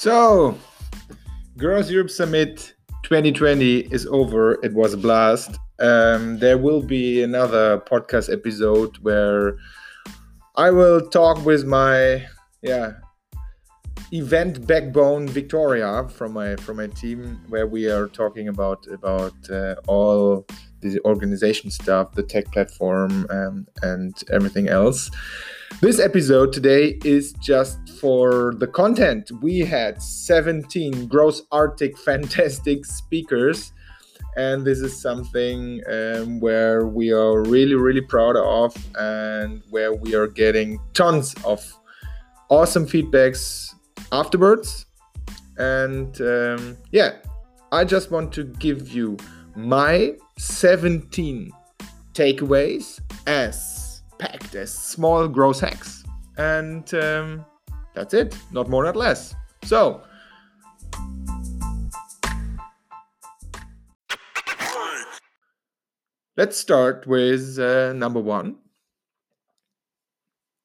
So, Growth Europe Summit 2020 is over. It was a blast. Um, there will be another podcast episode where I will talk with my yeah event backbone Victoria from my from my team, where we are talking about about uh, all the organization stuff, the tech platform, um, and everything else. This episode today is just for the content. We had 17 gross Arctic fantastic speakers, and this is something um, where we are really, really proud of, and where we are getting tons of awesome feedbacks afterwards. And um, yeah, I just want to give you my 17 takeaways as packed as small growth hacks. And um, that's it, not more, not less. So, let's start with uh, number one.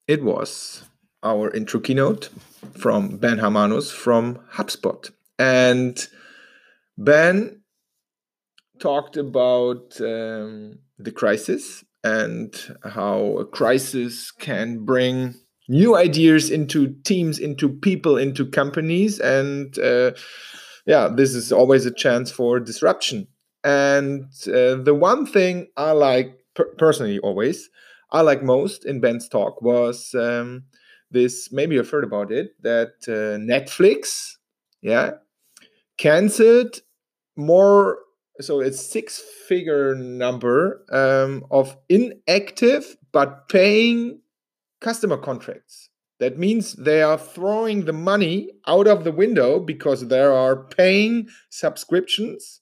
It was our intro keynote from Ben Harmanus from HubSpot. And Ben talked about um, the crisis and how a crisis can bring new ideas into teams, into people, into companies. And uh, yeah, this is always a chance for disruption. And uh, the one thing I like per- personally, always, I like most in Ben's talk was um, this maybe you've heard about it that uh, Netflix, yeah, canceled more. So it's six figure number um, of inactive but paying customer contracts. That means they are throwing the money out of the window because there are paying subscriptions,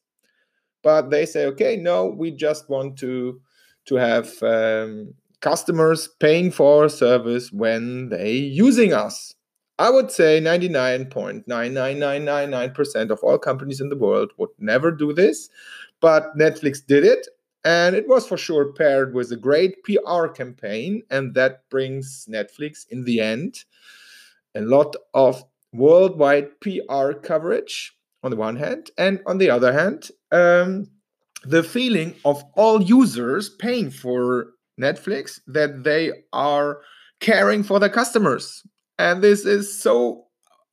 but they say, okay, no, we just want to to have um, customers paying for our service when they using us. I would say 99.99999% of all companies in the world would never do this, but Netflix did it and it was for sure paired with a great PR campaign and that brings Netflix in the end a lot of worldwide PR coverage on the one hand and on the other hand um, the feeling of all users paying for Netflix that they are caring for their customers. And this is so,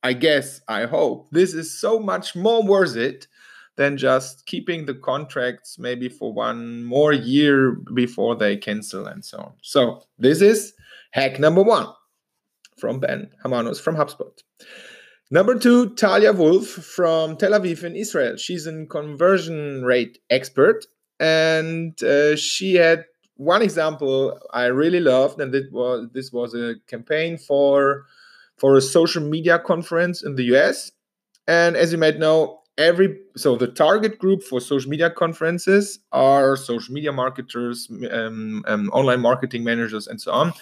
I guess, I hope, this is so much more worth it than just keeping the contracts maybe for one more year before they cancel and so on. So, this is hack number one from Ben Harmanus from HubSpot. Number two, Talia Wolf from Tel Aviv in Israel. She's a conversion rate expert and uh, she had one example I really loved, and it was this was a campaign for for a social media conference in the US. And as you might know, every so the target group for social media conferences are social media marketers, um, um, online marketing managers, and so on.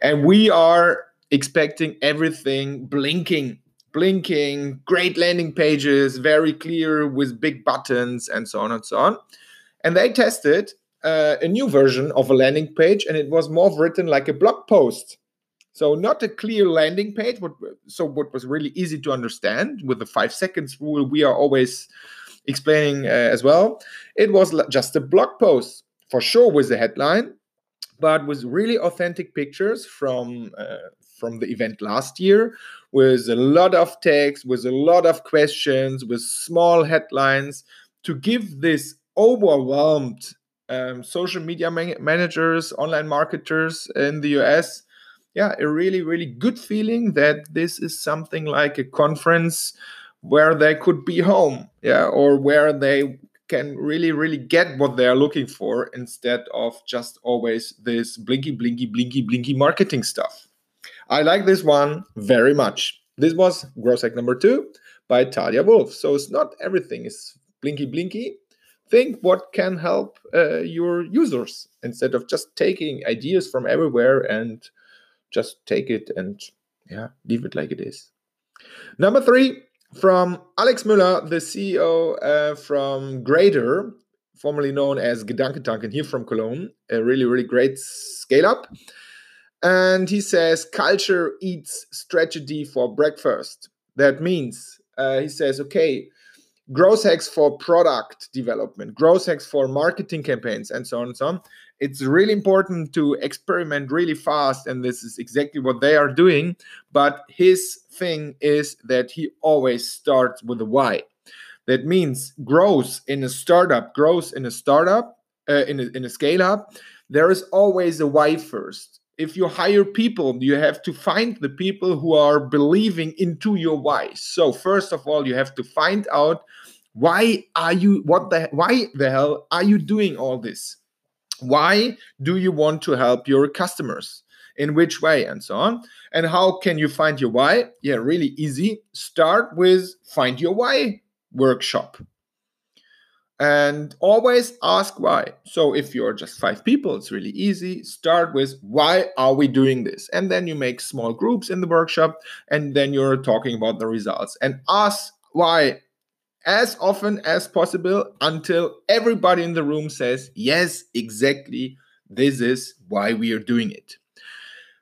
And we are expecting everything blinking, blinking, great landing pages, very clear with big buttons, and so on and so on. And they tested uh, a new version of a landing page, and it was more written like a blog post. So not a clear landing page, but so what was really easy to understand with the five seconds rule we are always explaining uh, as well. It was just a blog post for sure with the headline, but with really authentic pictures from uh, from the event last year, with a lot of text, with a lot of questions, with small headlines to give this overwhelmed um, social media man- managers, online marketers in the US. Yeah, a really, really good feeling that this is something like a conference where they could be home, yeah, or where they can really, really get what they are looking for instead of just always this blinky, blinky, blinky, blinky marketing stuff. I like this one very much. This was growth hack number two by Talia Wolf. So it's not everything is blinky, blinky think what can help uh, your users instead of just taking ideas from everywhere and just take it and yeah leave it like it is. Number three from alex müller the ceo uh, from Greator formerly known as gedankentanken here from cologne a really really great scale up and he says culture eats strategy for breakfast. That means uh, he says, okay, growth hacks for product development, growth hacks for marketing campaigns, and so on and so on. It's really important to experiment really fast, and this is exactly what they are doing. But his thing is that he always starts with a why. That means growth in a startup, growth in a startup, uh, in, a, in a scale up, there is always a why first. If you hire people, you have to find the people who are believing into your why. So first of all, you have to find out why are you what the why the hell are you doing all this? Why do you want to help your customers? In which way and so on? And how can you find your why? Yeah, really easy. Start with find your why workshop. And always ask why. So if you're just five people, it's really easy. Start with why are we doing this? And then you make small groups in the workshop and then you're talking about the results. And ask why as often as possible until everybody in the room says, Yes, exactly. This is why we are doing it.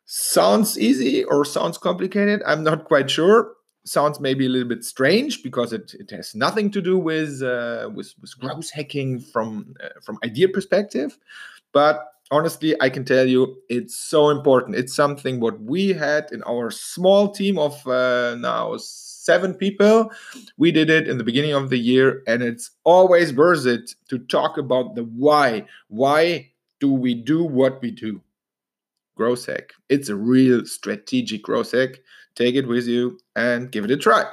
Sounds easy or sounds complicated? I'm not quite sure. Sounds maybe a little bit strange because it, it has nothing to do with uh, with, with growth hacking from uh, from idea perspective, but honestly, I can tell you it's so important. It's something what we had in our small team of uh, now seven people. We did it in the beginning of the year, and it's always worth it to talk about the why. Why do we do what we do? Growth hack. It's a real strategic growth hack. Take it with you and give it a try.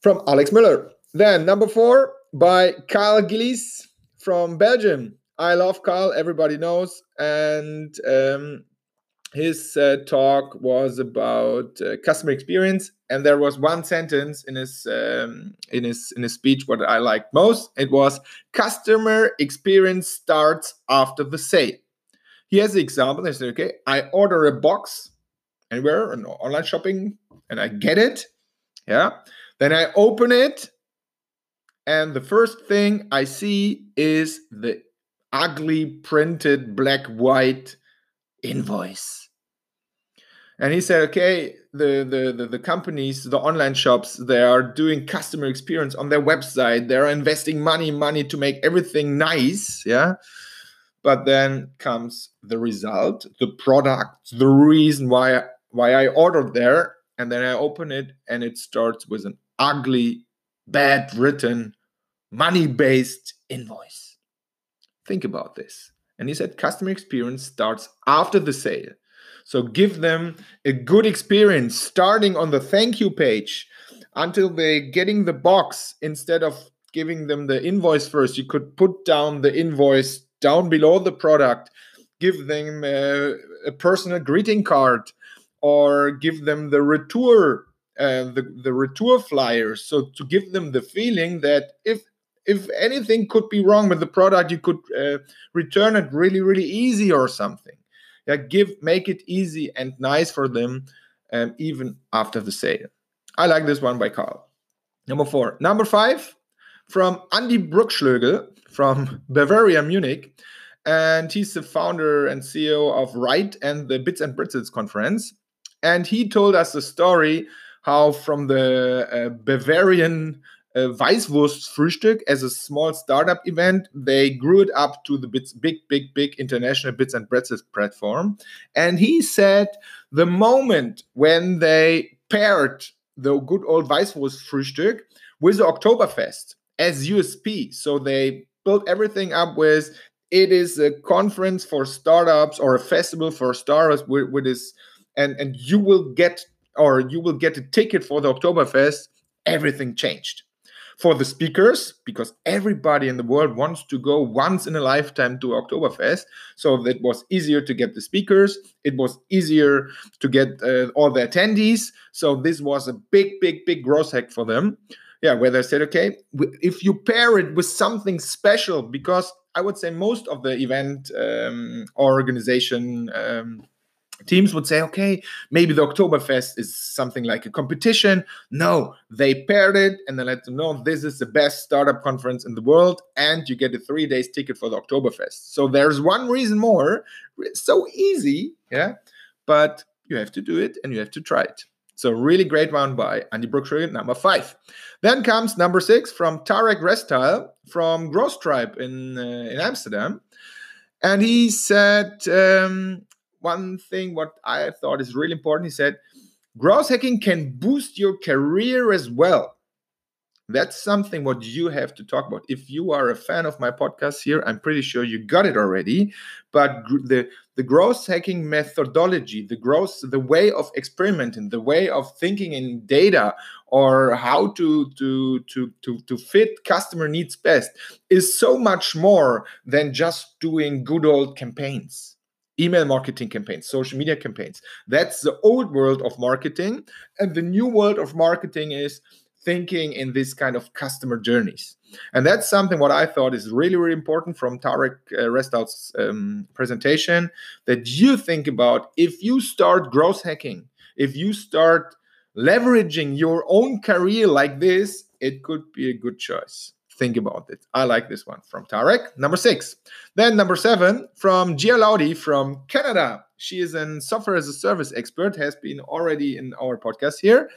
From Alex Müller. Then number four by Karl Gilis from Belgium. I love Karl, everybody knows. And um, his uh, talk was about uh, customer experience and there was one sentence in his um, in his in his speech what i liked most it was customer experience starts after the sale he has the example he said okay i order a box anywhere on online shopping and i get it yeah then i open it and the first thing i see is the ugly printed black white invoice. And he said, okay, the, the, the, the, companies, the online shops, they are doing customer experience on their website. They're investing money, money to make everything nice. Yeah. But then comes the result, the product, the reason why, why I ordered there. And then I open it and it starts with an ugly, bad written, money based invoice. Think about this. And he said customer experience starts after the sale. So give them a good experience starting on the thank you page until they're getting the box instead of giving them the invoice first. You could put down the invoice down below the product, give them a, a personal greeting card, or give them the retour. Uh, the, the retour flyers so to give them the feeling that if if anything could be wrong with the product, you could uh, return it really, really easy or something. Yeah, give make it easy and nice for them, um, even after the sale. I like this one by Karl. Number four. Number five from Andy Bruckschlögl from Bavaria Munich. And he's the founder and CEO of Write and the Bits and Pretzels conference. And he told us the story how from the uh, Bavarian uh, Weißwurst Frühstück as a small startup event. They grew it up to the bits, big, big, big international bits and pretzels platform. And he said the moment when they paired the good old Weißwurst Frühstück with the Oktoberfest as USP, so they built everything up with it is a conference for startups or a festival for startups with, with this and and you will get or you will get a ticket for the Oktoberfest everything changed for the speakers because everybody in the world wants to go once in a lifetime to Oktoberfest. So it was easier to get the speakers. It was easier to get uh, all the attendees. So this was a big, big, big growth hack for them. Yeah, where they said, okay, if you pair it with something special, because I would say most of the event um, organization um, teams would say, okay, maybe the Oktoberfest is something like a competition. No, they paired it and they let them know this is the best startup conference in the world, and you get a three days ticket for the Oktoberfest. So there's one reason more. It's so easy, yeah, but you have to do it and you have to try it. So really great one by Andy Bruckschlögl, number five. Then comes number six from Tarek Restyle from Growth Tribe in uh, in Amsterdam, and he said um, one thing what I thought is really important. He said, "Growth hacking can boost your career as well." that's something what you have to talk about if you are a fan of my podcast here i'm pretty sure you got it already but the the growth hacking methodology the growth the way of experimenting the way of thinking in data or how to to to to, to fit customer needs best is so much more than just doing good old campaigns email marketing campaigns, social media campaigns. That's the old world of marketing. And the new world of marketing is thinking in this kind of customer journeys. And that's something what I thought is really, really important from Tarek uh, um, presentation that you think about if you start growth hacking, if you start leveraging your own career like this, it could be a good choice. Think about it. I like this one from Tarek. Number six. Then number seven from Gia Laudi from Canada. She is a software as a service expert, has been already in our podcast here.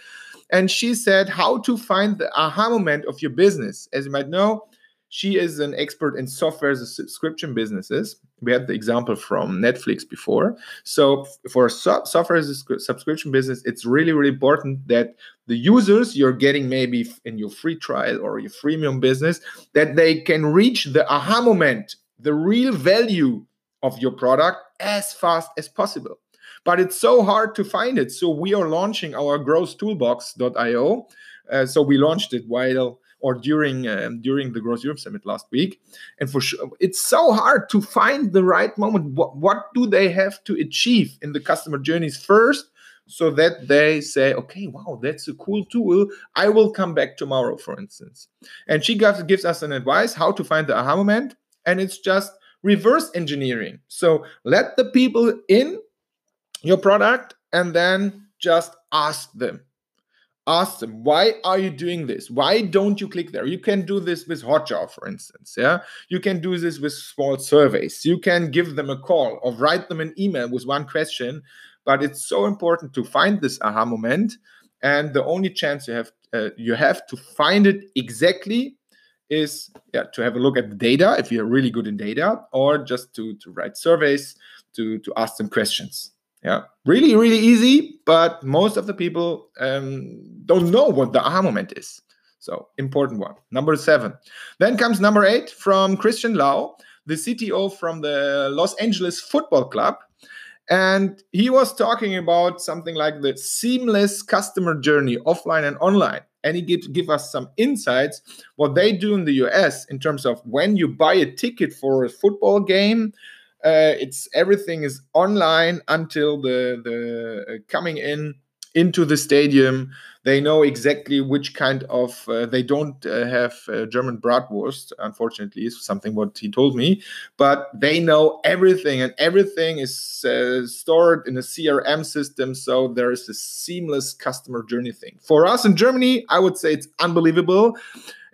And she said how to find the aha moment of your business. As you might know, she is an expert in software as a subscription businesses. We had the example from Netflix before. So for so- software as a subscription business, it's really, really important that the users you're getting maybe in your free trial or your freemium business, that they can reach the aha moment, the real value of your product as fast as possible but it's so hard to find it. So we are launching our growth toolbox.io. Uh, so we launched it while or during um, during the Growth Europe Summit last week, and for sure it's so hard to find the right moment. What what do they have to achieve in the customer journeys first? So that they say, okay, wow, that's a cool tool. I will come back tomorrow, for instance. And she gives, gives us an advice how to find the aha moment. And it's just reverse engineering. So let the people in your product and then just ask them ask them why are you doing this? Why don't you click there? You can do this with hotjar for instance yeah? You can do this with small surveys. You can give them a call or write them an email with one question but it's so important to find this aha moment and the only chance you have uh, you have to find it exactly is yeah to have a look at the data if you're really good in data or just to to write surveys to to ask them questions yeah, really, really easy, but most of the people um, don't know what the aha moment is. So, important one. Number seven. Then comes number eight from Christian Lau, the CTO from the Los Angeles Football Club. And he was talking about something like the seamless customer journey, offline and online. And he give, give us some insights what they do in the US in terms of when you buy a ticket for a football game, uh, it's everything is online until the the uh, coming in into the stadium. They know exactly which kind of. Uh, they don't uh, have uh, German bratwurst, unfortunately, is something what he told me. But they know everything, and everything is uh, stored in a CRM system. So there is a seamless customer journey thing. For us in Germany, I would say it's unbelievable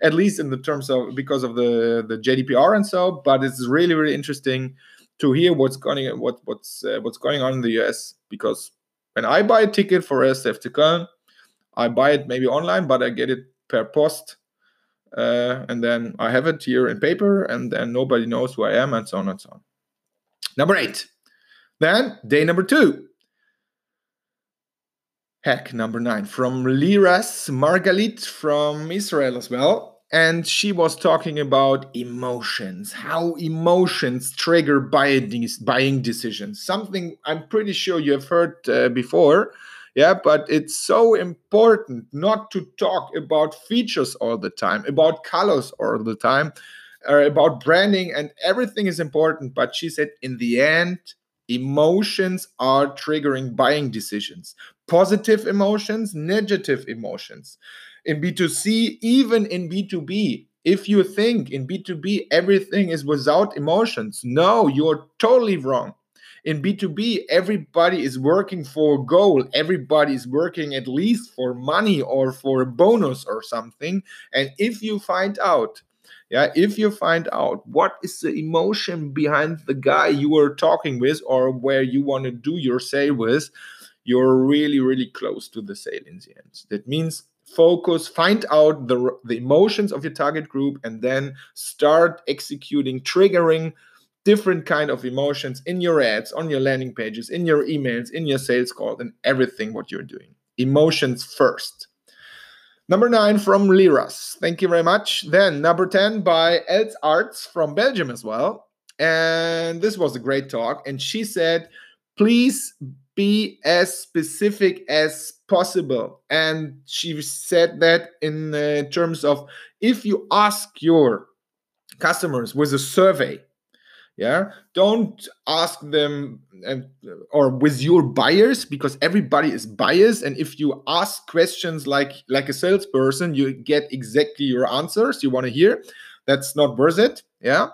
at least in the terms of because of the the GDPR and so. But it's really really interesting to hear what's going what what's uh, what's going on in the US because when I buy a ticket for SFT Köln, I buy it maybe online, but I get it per post, uh, and then I have it here in paper, and then nobody knows who I am, and so on and so on. Number eight. Then day number two. Hack number nine from Liraz Margalit from Israel as well and she was talking about emotions, how emotions trigger buying, decisions. Something I'm pretty sure you have heard uh, before. Yeah, but it's so important not to talk about features all the time, about colors all the time, or about branding, and everything is important. But she said, in the end, emotions are triggering buying decisions positive emotions, negative emotions in B2C, even in B2B. If you think in B2B everything is without emotions, no, you're totally wrong. In B2B, everybody is working for a goal. Everybody is working at least for money or for a bonus or something. And if you find out, yeah, if you find out what is the emotion behind the guy you are talking with or where you want to do your sale with, you're really, really close to the sale in the end. That means focus, find out the, the emotions of your target group, and then start executing, triggering different kind of emotions in your ads, on your landing pages, in your emails, in your sales call, and everything what you're doing. Emotions first. Number nine from Liraz. Thank you very much. Then number 10 by Els Aerts from Belgium as well. And this was a great talk. And she said, please be as specific as possible. And she said that in uh, terms of if you ask your customers with a survey, yeah, don't ask them uh, or with your buyers because everybody is biased. And if you ask questions like like a salesperson, you get exactly your answers you want to hear. That's not worth it. Yeah.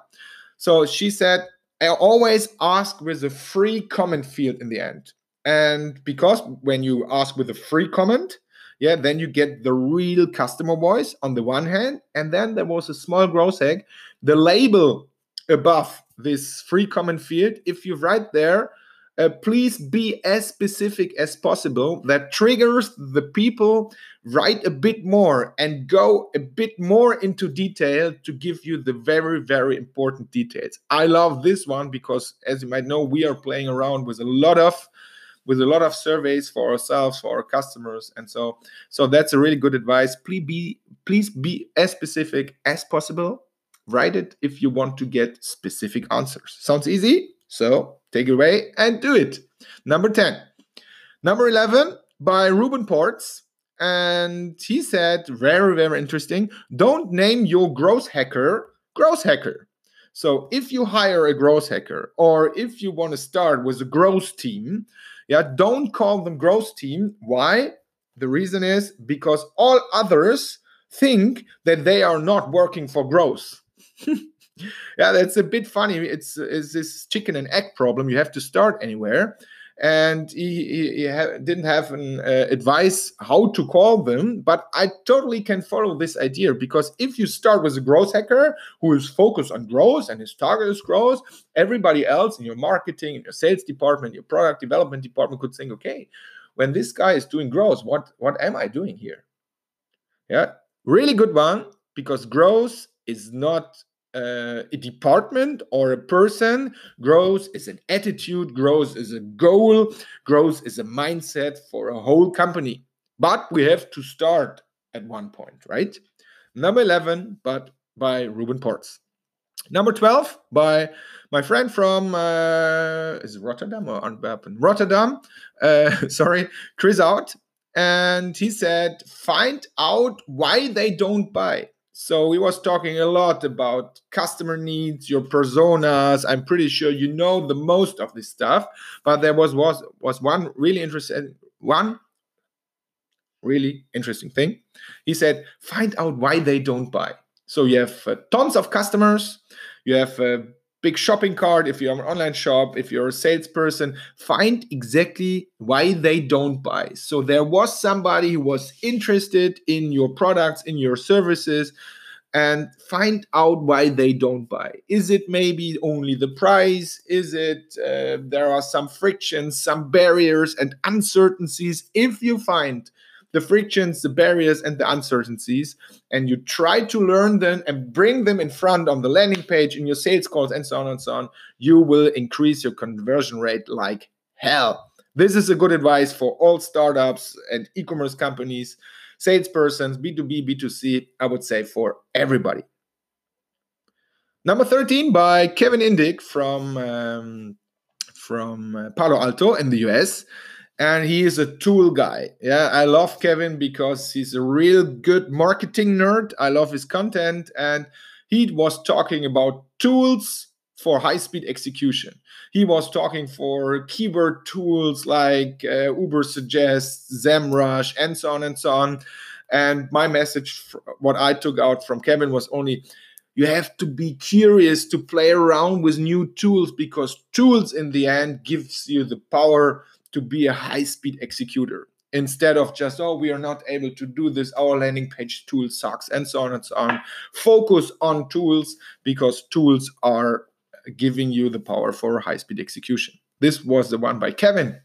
So she said, I always ask with a free comment field in the end. And because when you ask with a free comment, yeah, then you get the real customer voice on the one hand. And then there was a small growth hack. The label above this free comment field, if you write there, uh, please be as specific as possible that triggers the people write a bit more and go a bit more into detail to give you the very very important details. I love this one because as you might know we are playing around with a lot of with a lot of surveys for ourselves for our customers and so so that's a really good advice. Please be please be as specific as possible. Write it if you want to get specific answers. Sounds easy so take it away and do it. Number 10 number 11 by ruben ports. And he said very very interesting don't name your growth hacker growth hacker. So if you hire a growth hacker or if you want to start with a growth team yeah don't call them growth team. Why? The reason is because all others think that they are not working for growth yeah that's a bit funny. It's, it's this chicken and egg problem. You have to start anywhere. And he, he, he ha- didn't have an uh, advice how to call them but i totally can follow this idea because if you start with a growth hacker who is focused on growth and his target is growth everybody else in your marketing in your sales department your product development department could think okay when this guy is doing growth what what am i doing here? Yeah really good one because growth is not uh, a department or a person. Growth is an attitude, growth is a goal, growth is a mindset for a whole company. But we have to start at one point, right? Number 11, but by Ruben Ports. Number 12 by my friend from uh, is Rotterdam or Antwerpen? Rotterdam. Uh, sorry, Chris Out. And he said, find out why they don't buy. So we was talking a lot about customer needs, your personas. I'm pretty sure you know the most of this stuff, but there was was was one really interesting one really interesting thing. He said, find out why they don't buy. So you have uh, tons of customers, you have a big shopping cart. If you're an online shop, if you're a salesperson, find exactly why they don't buy. So there was somebody who was interested in your products, in your services, and find out why they don't buy. Is it maybe only the price? Is it uh, there are some frictions, some barriers, and uncertainties? If you find the frictions, the barriers, and the uncertainties, and you try to learn them and bring them in front on the landing page in your sales calls and so on and so on, you will increase your conversion rate like hell. This is a good advice for all startups and e commerce companies, salespersons, B2B, B2C, I would say for everybody. Number 13 by Kevin Indig from, um, from uh, Palo Alto in the US and he is a tool guy. Yeah, I love Kevin because he's a real good marketing nerd. I love his content, and he was talking about tools for high speed execution. He was talking for keyword tools like uh, Ubersuggest, SEMrush, and so on and so on. And my message, what I took out from Kevin was only you have to be curious to play around with new tools because tools in the end gives you the power to be a high speed executor. Instead of just oh we are not able to do this our landing page tool sucks and so on and so on. Focus on tools because tools are giving you the power for high speed execution. This was the one by kevin.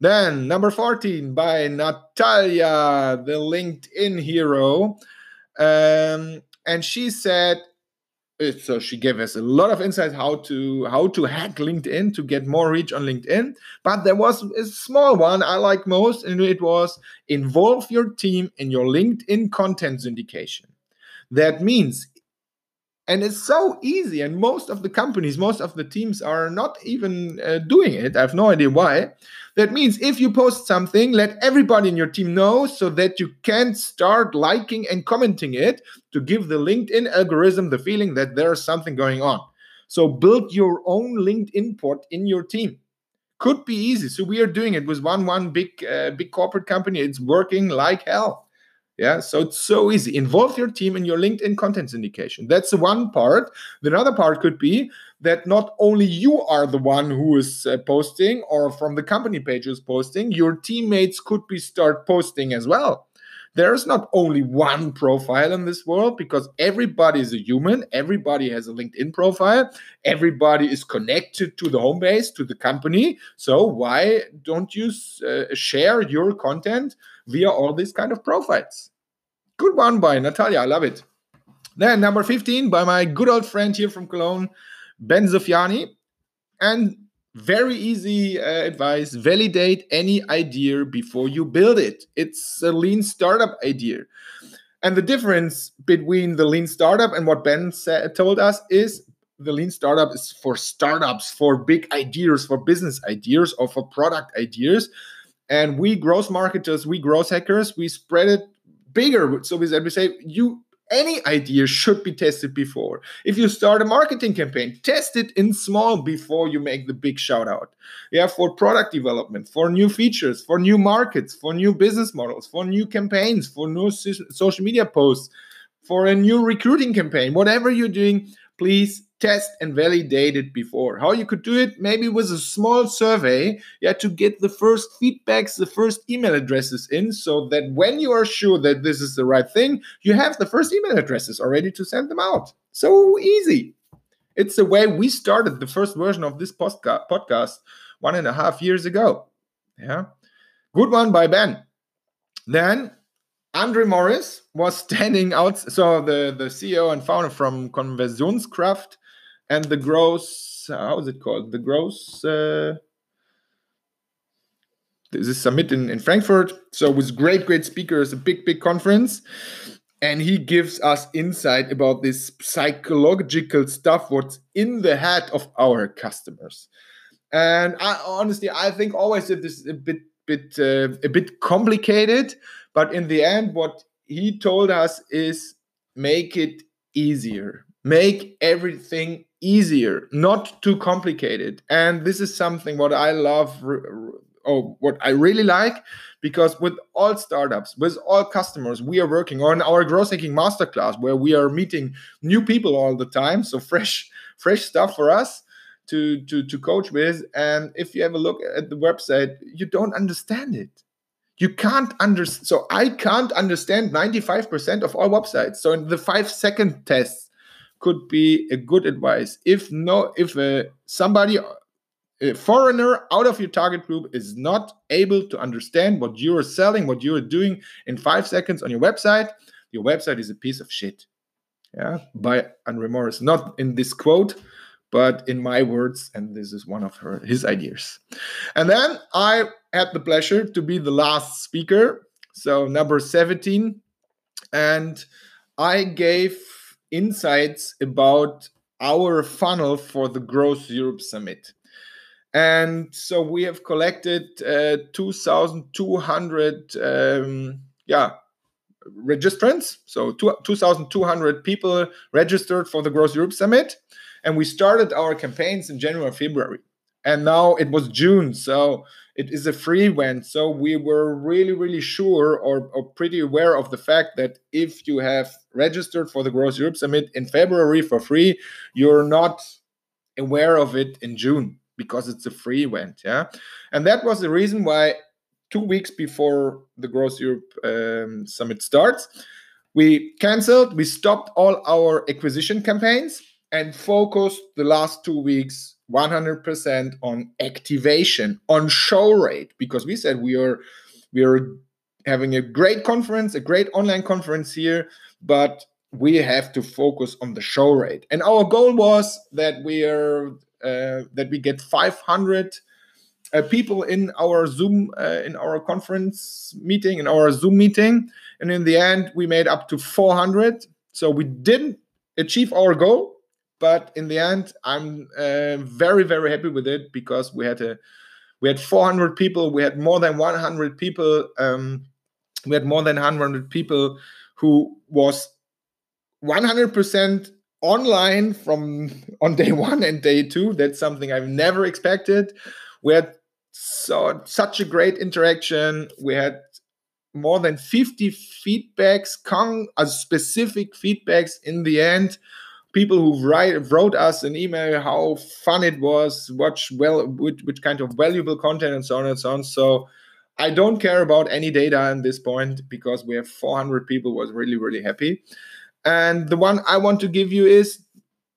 Then number 14 by Natalia, the LinkedIn hero. Um, and she said, so she gave us a lot of insight how to how to hack linkedin to get more reach on linkedin. But there was a small one i like most and it was involve your team in your linkedin content syndication. That means and it's so easy and most of the companies most of the teams are not even uh, doing it. I have no idea why that means if you post something let everybody in your team know so that you can start liking and commenting it to give the linkedin algorithm the feeling that there's something going on. So build your own linkedin pod in your team. Could be easy. So we are doing it with one one big uh, big corporate company. It's working like hell yeah, so it's so easy. Involve your team in your LinkedIn content syndication. That's one part. The other part could be that not only you are the one who is uh, posting or from the company page is posting, your teammates could be start posting as well. There's not only one profile in this world because everybody is a human, everybody has a LinkedIn profile, everybody is connected to the home base, to the company. So why don't you uh, share your content via all these kind of profiles? Good one by Natalia. I love it. Then number 15 by my good old friend here from Cologne, Ben Sufiani. And very easy uh, advice validate any idea before you build it. It's a lean startup idea. And the difference between the lean startup and what Ben said, told us is the lean startup is for startups, for big ideas, for business ideas, or for product ideas. And we growth marketers, we growth hackers, we spread it bigger. So we said, we say you any idea should be tested before. If you start a marketing campaign, test it in small before you make the big shout out. Yeah, for product development, for new features, for new markets, for new business models, for new campaigns, for new social media posts, for a new recruiting campaign, whatever you're doing, please test and validate it before. How you could do it? Maybe with a small survey, yeah, to get the first feedbacks, the first email addresses in, so that when you are sure that this is the right thing, you have the first email addresses already to send them out. So easy. It's the way we started the first version of this podcast one and a half years ago. Yeah. Good one by Ben. Then Andre Morys was standing out. So the, the CEO and founder from Konversionskraft and the gross how is it called? The gross uh, this summit in, in frankfurt? So with great great speakers a big big conference. And he gives us insight about this psychological stuff what's in the head of our customers. And I, honestly i think always that this is a bit bit uh, a bit complicated but in the end what he told us is make it easier make everything easier, not too complicated. And this is something what I love or oh, what I really like because with all startups, with all customers, we are working on our growth hacking masterclass where we are meeting new people all the time. So fresh, fresh stuff for us to to to coach with. And if you have a look at the website, you don't understand it. You can't understand. So I can't understand 95% of all websites. So in the five second tests, could be a good advice. If no, if uh, somebody, a foreigner out of your target group is not able to understand what you are selling, what you are doing in five seconds on your website, your website is a piece of shit. Yeah, by Andre Morys. Not in this quote, but in my words, and this is one of her his ideas. And then I had the pleasure to be the last speaker, so number 17, and I gave insights about our funnel for the Growth Europe Summit. And so we have collected uh, 2,200 um, yeah, registrants. So 2,200 people registered for the Growth Europe Summit. And we started our campaigns in January, February. And now it was June. So it is a free event. So we were really, really sure or, or pretty aware of the fact that if you have registered for the Growth Europe Summit in February for free, you're not aware of it in June because it's a free event. Yeah. And that was the reason why two weeks before the Growth Europe um, Summit starts, we canceled, we stopped all our acquisition campaigns and focused the last two weeks 100% on activation, on show rate, because we said we are we are having a great conference, a great online conference here, but we have to focus on the show rate. And our goal was that we are uh, that we get 500 uh, people in our Zoom uh, in our conference meeting in our Zoom meeting, and in the end we made up to 400. So we didn't achieve our goal, but in the end I'm uh, very very happy with it because we had a we had 400 people, we had more than 100 people, um, we had more than 100 people who was 100% online from on day one and day two. That's something I've never expected. We had so such a great interaction. We had more than 50 feedbacks, con- uh, specific feedbacks in the end. People who write wrote us an email how fun it was, watch well, which, which kind of valuable content, and so on and so on. So I don't care about any data at this point because we have 400 people was really really happy. And the one I want to give you is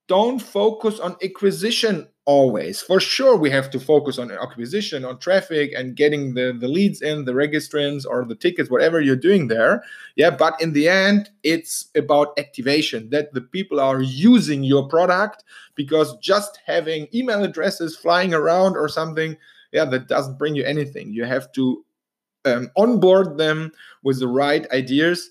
don't focus on acquisition always. For sure, we have to focus on acquisition, on traffic, and getting the, the leads in, the registrants or the tickets, whatever you're doing there. Yeah, but in the end, it's about activation that the people are using your product because just having email addresses flying around or something, yeah, that doesn't bring you anything. You have to um, onboard them with the right ideas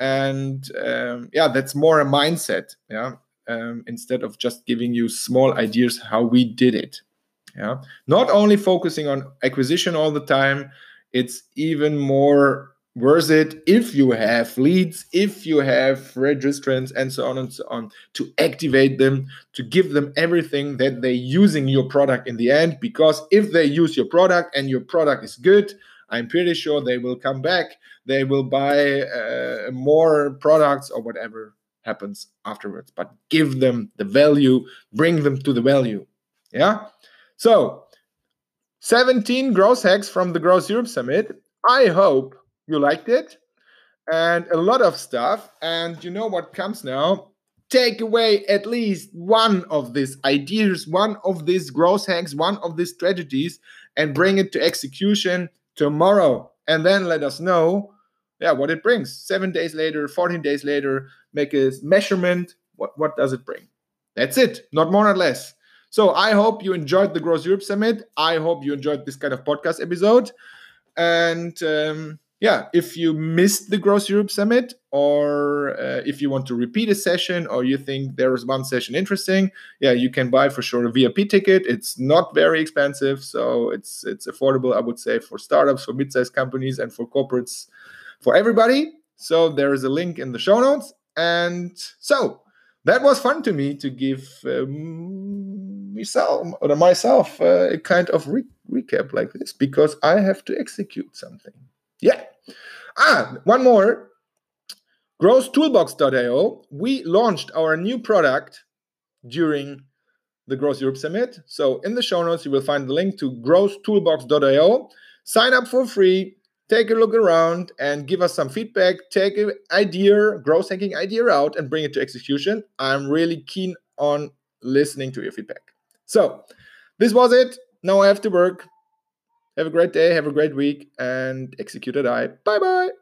and um, yeah that's more a mindset yeah um, instead of just giving you small ideas how we did it. Yeah? Not only focusing on acquisition all the time it's even more worth it if you have leads if you have registrants and so on and so on to activate them to give them everything that they're using your product in the end because if they use your product and your product is good i'm pretty sure they will come back. They will buy uh, more products or whatever happens afterwards but give them the value bring them to the value yeah? So 17 growth hacks from the growth europe summit. I hope you liked it and a lot of stuff and you know what comes now? Take away at least one of these ideas one of these growth hacks one of these strategies and bring it to execution tomorrow and then let us know yeah what it brings. Seven days later 14 days later make a measurement. What, what does it bring? That's it. Not more or less. So i hope you enjoyed the growth europe summit. I hope you enjoyed this kind of podcast episode. And um, yeah if you missed the growth europe summit or uh, if you want to repeat a session or you think there is one session interesting yeah you can buy for sure a vip ticket. It's not very expensive so it's it's affordable i would say for startups for mid-sized companies and for corporates for everybody. So there is a link in the show notes. And so that was fun to me to give um, myself or myself uh, a kind of re- recap like this because I have to execute something. Yeah. Ah, one more. GrowthToolbox.io. We launched our new product during the Growth Europe Summit. So in the show notes, you will find the link to GrowthToolbox.io. Sign up for free take a look around and give us some feedback. Take an idea, growth hacking idea out and bring it to execution. I'm really keen on listening to your feedback. So, this was it. Now I have to work. Have a great day, have a great week, and execute it. I. Bye bye.